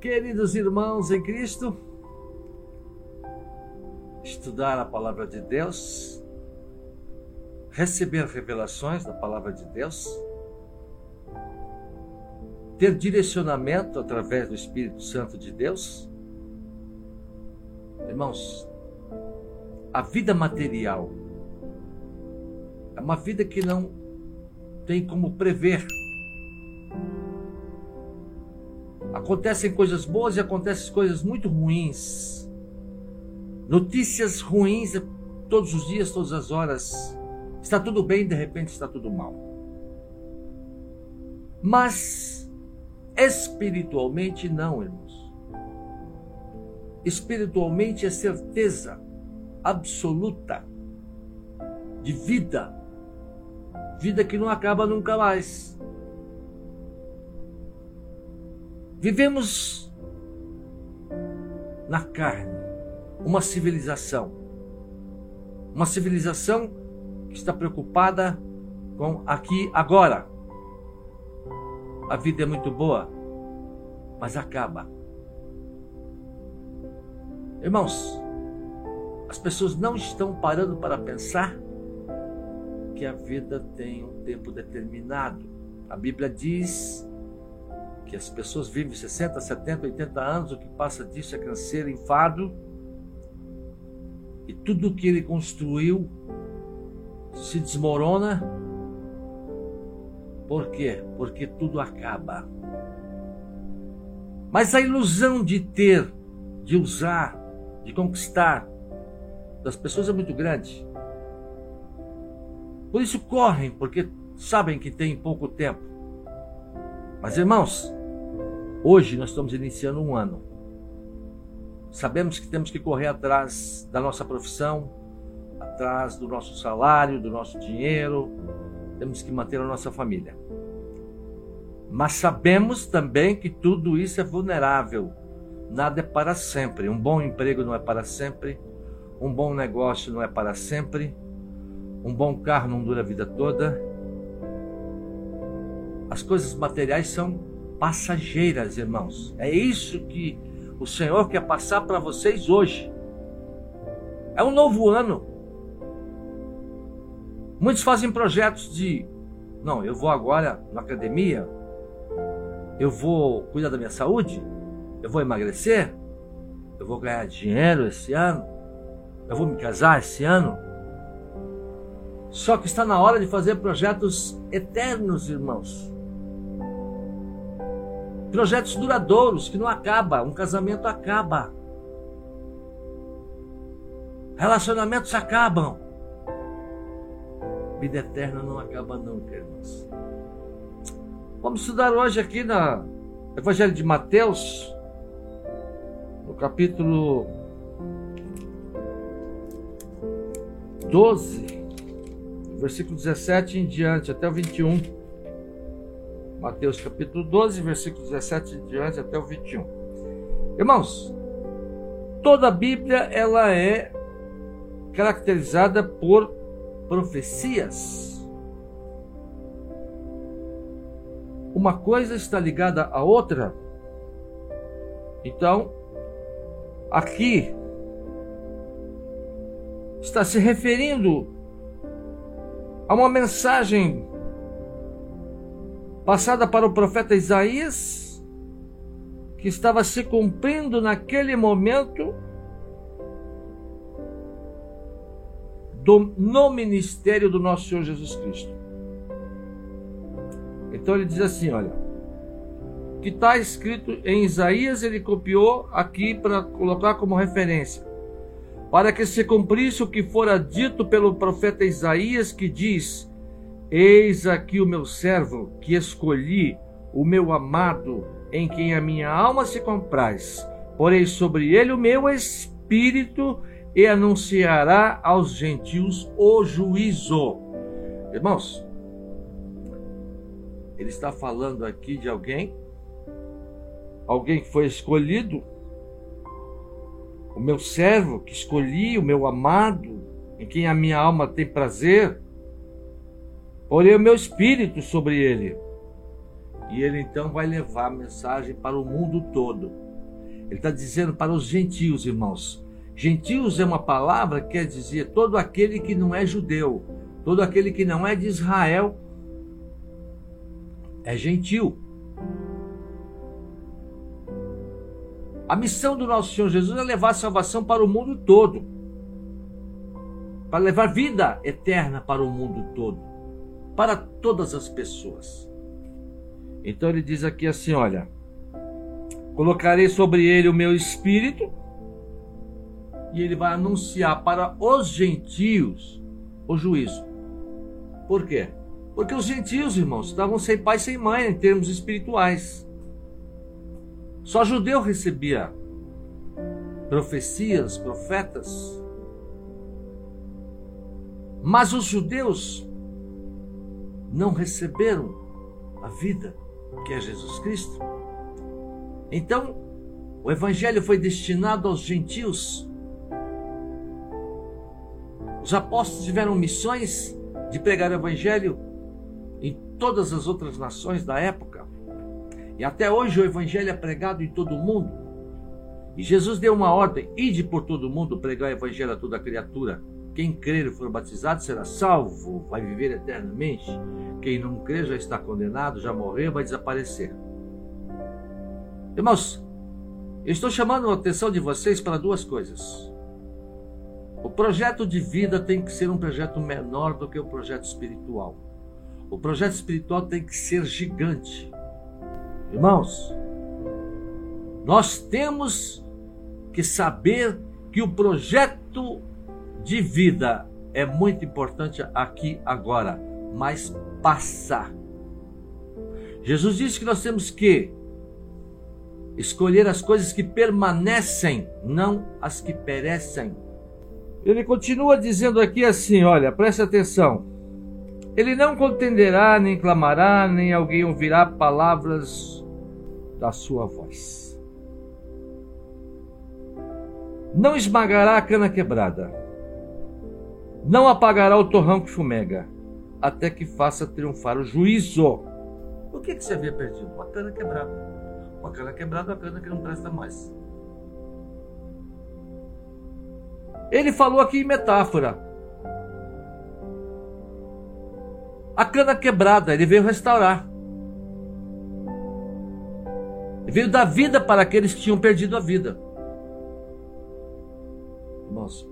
Queridos irmãos em Cristo, estudar a palavra de Deus, receber revelações da palavra de Deus, ter direcionamento através do Espírito Santo de Deus. Irmãos, a vida material é uma vida que não tem como prever. Acontecem coisas boas e acontecem coisas muito ruins. Notícias ruins todos os dias, todas as horas. Está tudo bem, de repente está tudo mal. Mas espiritualmente não, irmãos. Espiritualmente é certeza absoluta de vida vida que não acaba nunca mais. Vivemos na carne uma civilização, uma civilização que está preocupada com aqui agora. A vida é muito boa, mas acaba. Irmãos, as pessoas não estão parando para pensar que a vida tem um tempo determinado. A Bíblia diz que as pessoas vivem 60, 70, 80 anos, o que passa disso é canseiro, enfado. E tudo que ele construiu se desmorona. Por quê? Porque tudo acaba. Mas a ilusão de ter, de usar, de conquistar das pessoas é muito grande. Por isso correm, porque sabem que tem pouco tempo. Mas irmãos, hoje nós estamos iniciando um ano. Sabemos que temos que correr atrás da nossa profissão, atrás do nosso salário, do nosso dinheiro, temos que manter a nossa família. Mas sabemos também que tudo isso é vulnerável. Nada é para sempre. Um bom emprego não é para sempre. Um bom negócio não é para sempre. Um bom carro não dura a vida toda. As coisas materiais são passageiras, irmãos. É isso que o Senhor quer passar para vocês hoje. É um novo ano. Muitos fazem projetos de, não, eu vou agora na academia, eu vou cuidar da minha saúde, eu vou emagrecer, eu vou ganhar dinheiro esse ano, eu vou me casar esse ano. Só que está na hora de fazer projetos eternos, irmãos. Projetos duradouros que não acaba, um casamento acaba. Relacionamentos acabam. Vida eterna não acaba nunca, irmãos. Vamos estudar hoje aqui na Evangelho de Mateus, no capítulo 12 versículo 17 em diante até o 21. Mateus capítulo 12, versículo 17 em diante até o 21. Irmãos, toda a Bíblia ela é caracterizada por profecias. Uma coisa está ligada à outra. Então, aqui está se referindo Há uma mensagem passada para o profeta Isaías que estava se cumprindo naquele momento do, no ministério do nosso Senhor Jesus Cristo. Então ele diz assim: olha, que está escrito em Isaías, ele copiou aqui para colocar como referência para que se cumprisse o que fora dito pelo profeta Isaías, que diz: Eis aqui o meu servo, que escolhi, o meu amado, em quem a minha alma se compraz. Porei sobre ele o meu espírito e anunciará aos gentios o juízo. Irmãos, ele está falando aqui de alguém, alguém que foi escolhido o meu servo que escolhi, o meu amado, em quem a minha alma tem prazer, porei o meu espírito sobre ele. E ele então vai levar a mensagem para o mundo todo. Ele está dizendo para os gentios, irmãos. Gentios é uma palavra que quer dizer todo aquele que não é judeu, todo aquele que não é de Israel é gentil. A missão do nosso Senhor Jesus é levar a salvação para o mundo todo. Para levar vida eterna para o mundo todo. Para todas as pessoas. Então ele diz aqui assim: olha. Colocarei sobre ele o meu espírito. E ele vai anunciar para os gentios o juízo. Por quê? Porque os gentios, irmãos, estavam sem pai sem mãe em termos espirituais. Só judeu recebia profecias, profetas. Mas os judeus não receberam a vida que é Jesus Cristo. Então, o evangelho foi destinado aos gentios. Os apóstolos tiveram missões de pregar o evangelho em todas as outras nações da época. E até hoje o evangelho é pregado em todo o mundo. E Jesus deu uma ordem: ide por todo o mundo pregar o evangelho a toda criatura. Quem crer e for batizado será salvo, vai viver eternamente. Quem não crer já está condenado, já morreu, vai desaparecer. Irmãos, eu estou chamando a atenção de vocês para duas coisas. O projeto de vida tem que ser um projeto menor do que o projeto espiritual. O projeto espiritual tem que ser gigante. Irmãos, nós temos que saber que o projeto de vida é muito importante aqui agora, mas passar. Jesus disse que nós temos que escolher as coisas que permanecem, não as que perecem. Ele continua dizendo aqui assim: olha, preste atenção. Ele não contenderá, nem clamará, nem alguém ouvirá palavras da sua voz. Não esmagará a cana quebrada, não apagará o torrão que fumega, até que faça triunfar o juízo. O que, que você havia perdido? Uma cana quebrada. Uma cana quebrada, uma cana que não presta mais. Ele falou aqui em metáfora. a cana quebrada, ele veio restaurar. Ele veio dar vida para aqueles que tinham perdido a vida. Irmãos,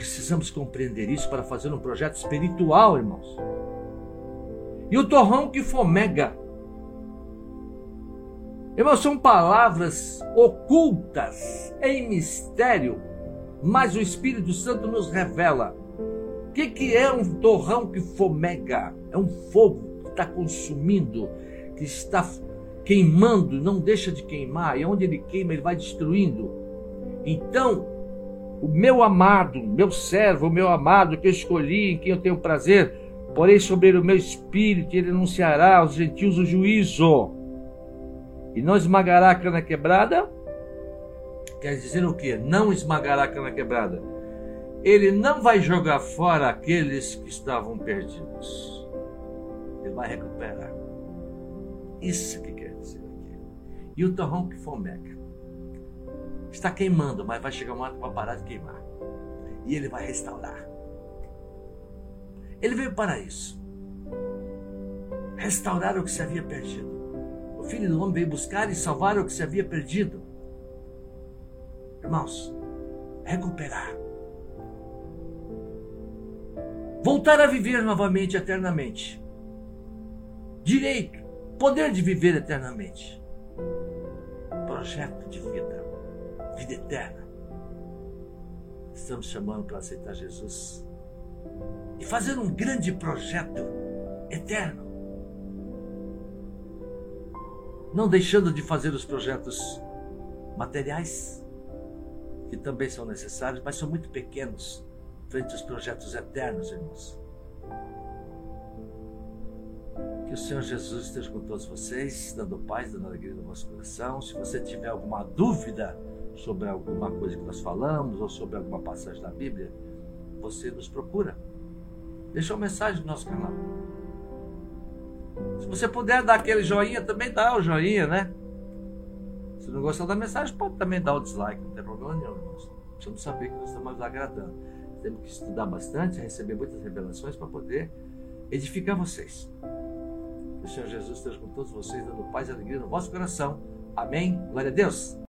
precisamos compreender isso para fazer um projeto espiritual, irmãos. E o torrão que fomega. Irmãos, são palavras ocultas em mistério, mas o Espírito Santo nos revela o que, que é um torrão que fomega? É um fogo que está consumindo, que está queimando, não deixa de queimar, e onde ele queima, ele vai destruindo. Então, o meu amado, meu servo, o meu amado que eu escolhi, em quem eu tenho prazer, porém sobre o meu espírito, ele anunciará aos gentios o juízo. E não esmagará a cana quebrada? Quer dizer o quê? Não esmagará a cana quebrada ele não vai jogar fora aqueles que estavam perdidos. Ele vai recuperar. Isso que quer dizer aqui. E o torrão que fomega. Está queimando, mas vai chegar uma hora que vai parar de queimar. E ele vai restaurar. Ele veio para isso. Restaurar o que se havia perdido. O Filho do Homem veio buscar e salvar o que se havia perdido. Irmãos, recuperar voltar a viver novamente eternamente. Direito, poder de viver eternamente. Projeto de vida, vida eterna. Estamos chamando para aceitar Jesus e fazer um grande projeto eterno. Não deixando de fazer os projetos materiais, que também são necessários, mas são muito pequenos frente aos projetos eternos, irmãos. Que o Senhor Jesus esteja com todos vocês, dando paz, dando alegria no vosso coração. Se você tiver alguma dúvida sobre alguma coisa que nós falamos ou sobre alguma passagem da Bíblia, você nos procura. Deixa uma mensagem no nosso canal. Se você puder dar aquele joinha, também dá o joinha, né? Se não gostou da mensagem, pode também dar o dislike, não tem problema nenhum, irmãos. Precisamos saber que nós estamos agradando. Temos que estudar bastante, receber muitas revelações para poder edificar vocês. Que o Senhor Jesus esteja com todos vocês, dando paz e alegria no vosso coração. Amém. Glória a Deus.